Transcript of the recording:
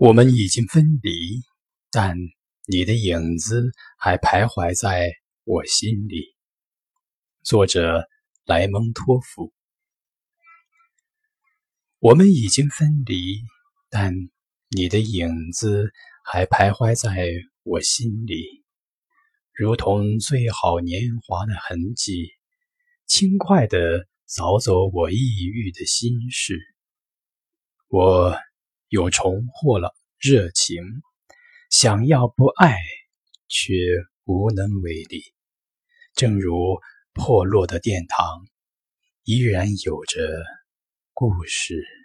我们已经分离，但你的影子还徘徊在我心里。作者莱蒙托夫。我们已经分离，但你的影子还徘徊在我心里，如同最好年华的痕迹，轻快地扫走我抑郁的心事。我。又重获了热情，想要不爱，却无能为力。正如破落的殿堂，依然有着故事。